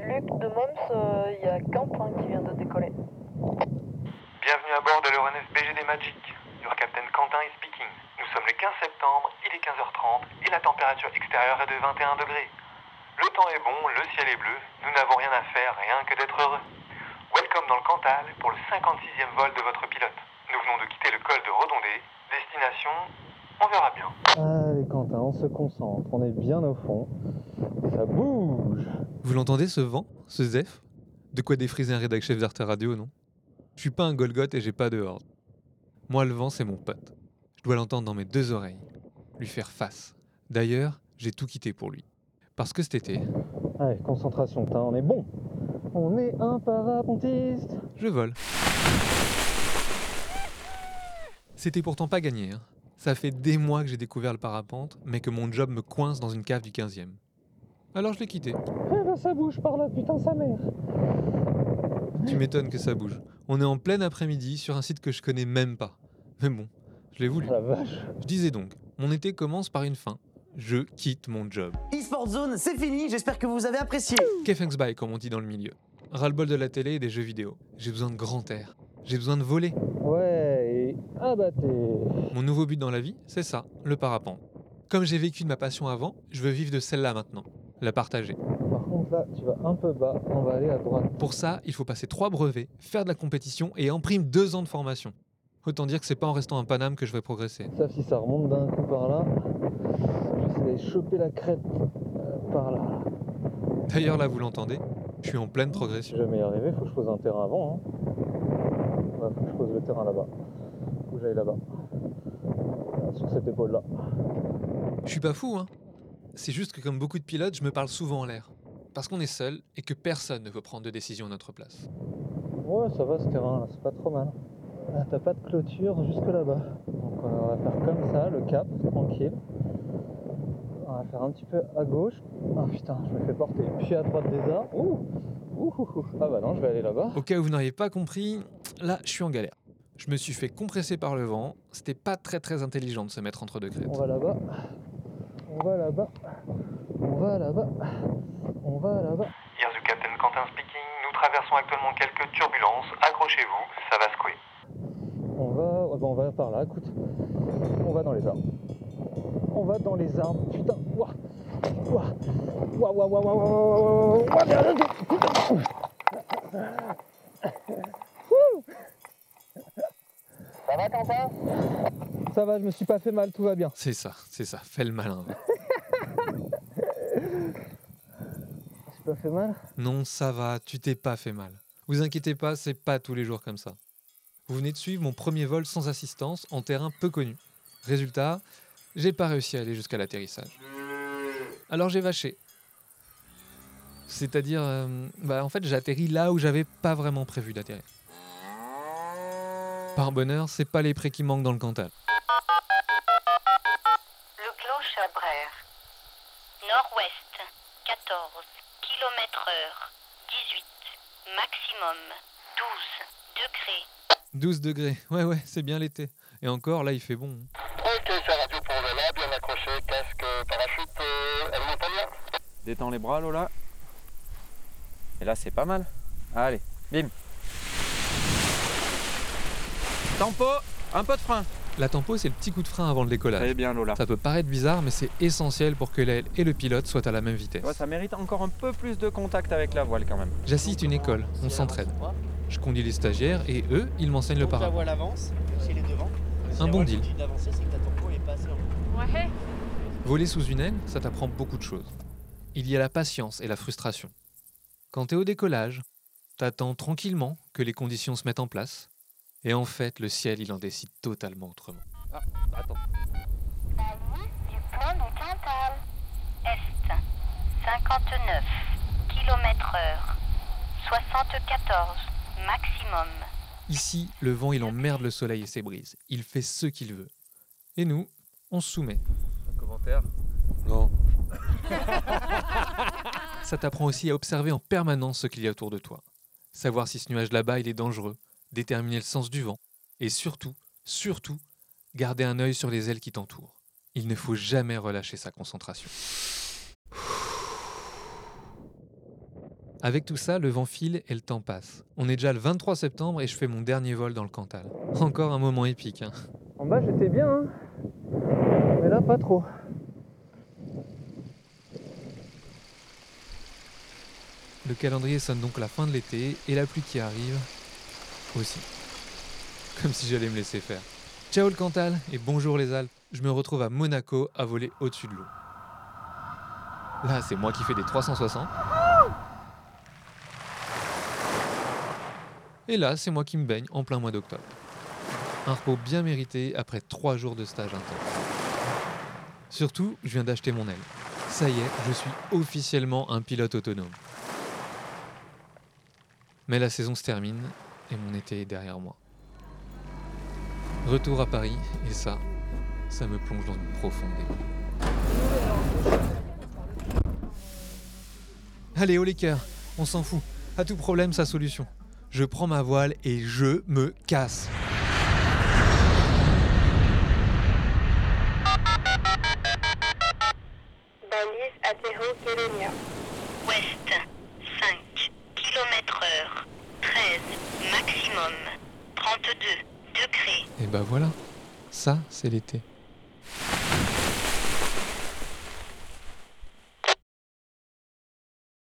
Luc de Moms, euh, il y a Camp hein, qui vient de décoller. Bienvenue à bord de l'Euronef BGD Magic. Your Captain Quentin is speaking. Nous sommes le 15 septembre, il est 15h30 et la température extérieure est de 21 degrés. Le temps est bon, le ciel est bleu, nous n'avons rien à faire, rien que d'être heureux. Welcome dans le Cantal pour le 56e vol de votre pilote. Nous venons de quitter le col de Redondé. Destination, on verra bien. Allez Quentin, on se concentre, on est bien au fond. Ça bouge Vous l'entendez ce vent, ce zef De quoi défriser un rédac chef d'Arte Radio, non? Je suis pas un Golgoth et j'ai pas de horde. Moi, le vent, c'est mon pote. Je dois l'entendre dans mes deux oreilles, lui faire face. D'ailleurs, j'ai tout quitté pour lui. Parce que cet été, Allez, concentration, putain, on est bon On est un parapontiste je vole. C'était pourtant pas gagné. hein. Ça fait des mois que j'ai découvert le parapente, mais que mon job me coince dans une cave du 15e. Alors je l'ai quitté. Eh ben ça bouge par là, putain sa mère Tu m'étonnes que ça bouge. On est en plein après-midi sur un site que je connais même pas. Mais bon, je l'ai voulu. La vache Je disais donc, mon été commence par une fin. Je quitte mon job. eSport Zone, c'est fini, j'espère que vous avez apprécié. Thanks bye, comme on dit dans le milieu. Ras-le-bol de la télé et des jeux vidéo. J'ai besoin de grand air. J'ai besoin de voler. Ouais, Ah bah t'es... Mon nouveau but dans la vie, c'est ça, le parapente. Comme j'ai vécu de ma passion avant, je veux vivre de celle-là maintenant. La partager. Par contre là, tu vas un peu bas, on va aller à droite. Pour ça, il faut passer trois brevets, faire de la compétition et en prime deux ans de formation. Autant dire que c'est pas en restant un Paname que je vais progresser. Sauf si ça remonte d'un coup par là. J'essaie d'aller choper la crête euh, par là. D'ailleurs, là, vous l'entendez, je suis en pleine Si progression. jamais y arriver, faut que je pose un terrain avant. Hein. Ouais, faut que je pose le terrain là-bas. Que j'aille là-bas. Sur cette épaule-là. Je suis pas fou, hein. C'est juste que comme beaucoup de pilotes, je me parle souvent en l'air. Parce qu'on est seul et que personne ne veut prendre de décision à notre place. Ouais, ça va ce terrain là, c'est pas trop mal. Ah, T'as pas de clôture jusque là-bas. Donc on va faire comme ça, le cap, tranquille. On va faire un petit peu à gauche. Ah putain, je me fais porter. Puis à droite des arbres. Ouh, ouh. Ah bah non, je vais aller là-bas. Au cas où vous n'auriez pas compris, là, je suis en galère. Je me suis fait compresser par le vent. C'était pas très très intelligent de se mettre entre deux crêtes. On va là-bas. On va là-bas. On va là-bas. On va là-bas. Here's the Captain Quentin speaking. Nous traversons actuellement quelques turbulences. Accrochez-vous, ça va secouer. On va, bah, on va par là, écoute. On va dans les arbres. On va dans les arbres. Putain, ouah. Ouah. Ouah, ouah, ouah, ouah, ouah, ouah, ouah, ouah, ouah, merde, putain. Ouh. Ça va, Quentin Ça va, je me suis pas fait mal, tout va bien. C'est ça, c'est ça, fais le malin. Je suis pas fait mal? Non, ça va, tu t'es pas fait mal. Vous inquiétez pas, c'est pas tous les jours comme ça. Vous venez de suivre mon premier vol sans assistance en terrain peu connu. Résultat, j'ai pas réussi à aller jusqu'à l'atterrissage. Alors j'ai vaché. C'est-à-dire, euh, bah, en fait, j'ai atterri là où j'avais pas vraiment prévu d'atterrir. Par bonheur, c'est pas les prés qui manquent dans le Cantal. Le Clos Chabrère. Nord-ouest, 14 km heure, 18, maximum, 12 degrés. 12 degrés, ouais ouais, c'est bien l'été. Et encore, là, il fait bon. Ok, c'est radio pour Lola, bien accroché, casque, parachute, euh, elle m'entend bien Détends les bras, Lola. Et là, c'est pas mal. Allez, bim. Tempo, un peu de frein. La tempo, c'est le petit coup de frein avant le décollage. Très bien, Lola. Ça peut paraître bizarre, mais c'est essentiel pour que l'aile et le pilote soient à la même vitesse. Ouais, ça mérite encore un peu plus de contact avec la voile quand même. J'assiste une école, on s'entraide. Je conduis les stagiaires et eux, ils m'enseignent le Donc la parapente. voile avance, les devants. Un bon deal. Voler sous une aile, ça t'apprend beaucoup de choses. Il y a la patience et la frustration. Quand t'es au décollage, t'attends tranquillement que les conditions se mettent en place. Et en fait, le ciel, il en décide totalement autrement. Attends. du plan du Cantal. Est, 59 km heure, 74 maximum. Ici, le vent, il emmerde le soleil et ses brises. Il fait ce qu'il veut. Et nous, on se soumet. Un commentaire? Non. Ça t'apprend aussi à observer en permanence ce qu'il y a autour de toi. Savoir si ce nuage là-bas, il est dangereux, déterminer le sens du vent, et surtout, surtout, garder un œil sur les ailes qui t'entourent. Il ne faut jamais relâcher sa concentration. Avec tout ça, le vent file et le temps passe. On est déjà le 23 septembre et je fais mon dernier vol dans le Cantal. Encore un moment épique. Hein. En bas, j'étais bien, hein. mais là, pas trop. Le calendrier sonne donc la fin de l'été et la pluie qui arrive aussi. Comme si j'allais me laisser faire. Ciao le Cantal et bonjour les Alpes. Je me retrouve à Monaco à voler au-dessus de l'eau. Là, c'est moi qui fais des 360. Et là, c'est moi qui me baigne en plein mois d'octobre. Un repos bien mérité après trois jours de stage intense. Surtout, je viens d'acheter mon aile. Ça y est, je suis officiellement un pilote autonome. Mais la saison se termine et mon été est derrière moi. Retour à Paris, et ça, ça me plonge dans une profonde. Allez, au cœurs, on s'en fout. À tout problème, sa solution. Je prends ma voile et je me casse. 32 degrés. Et bah voilà, ça c'est l'été.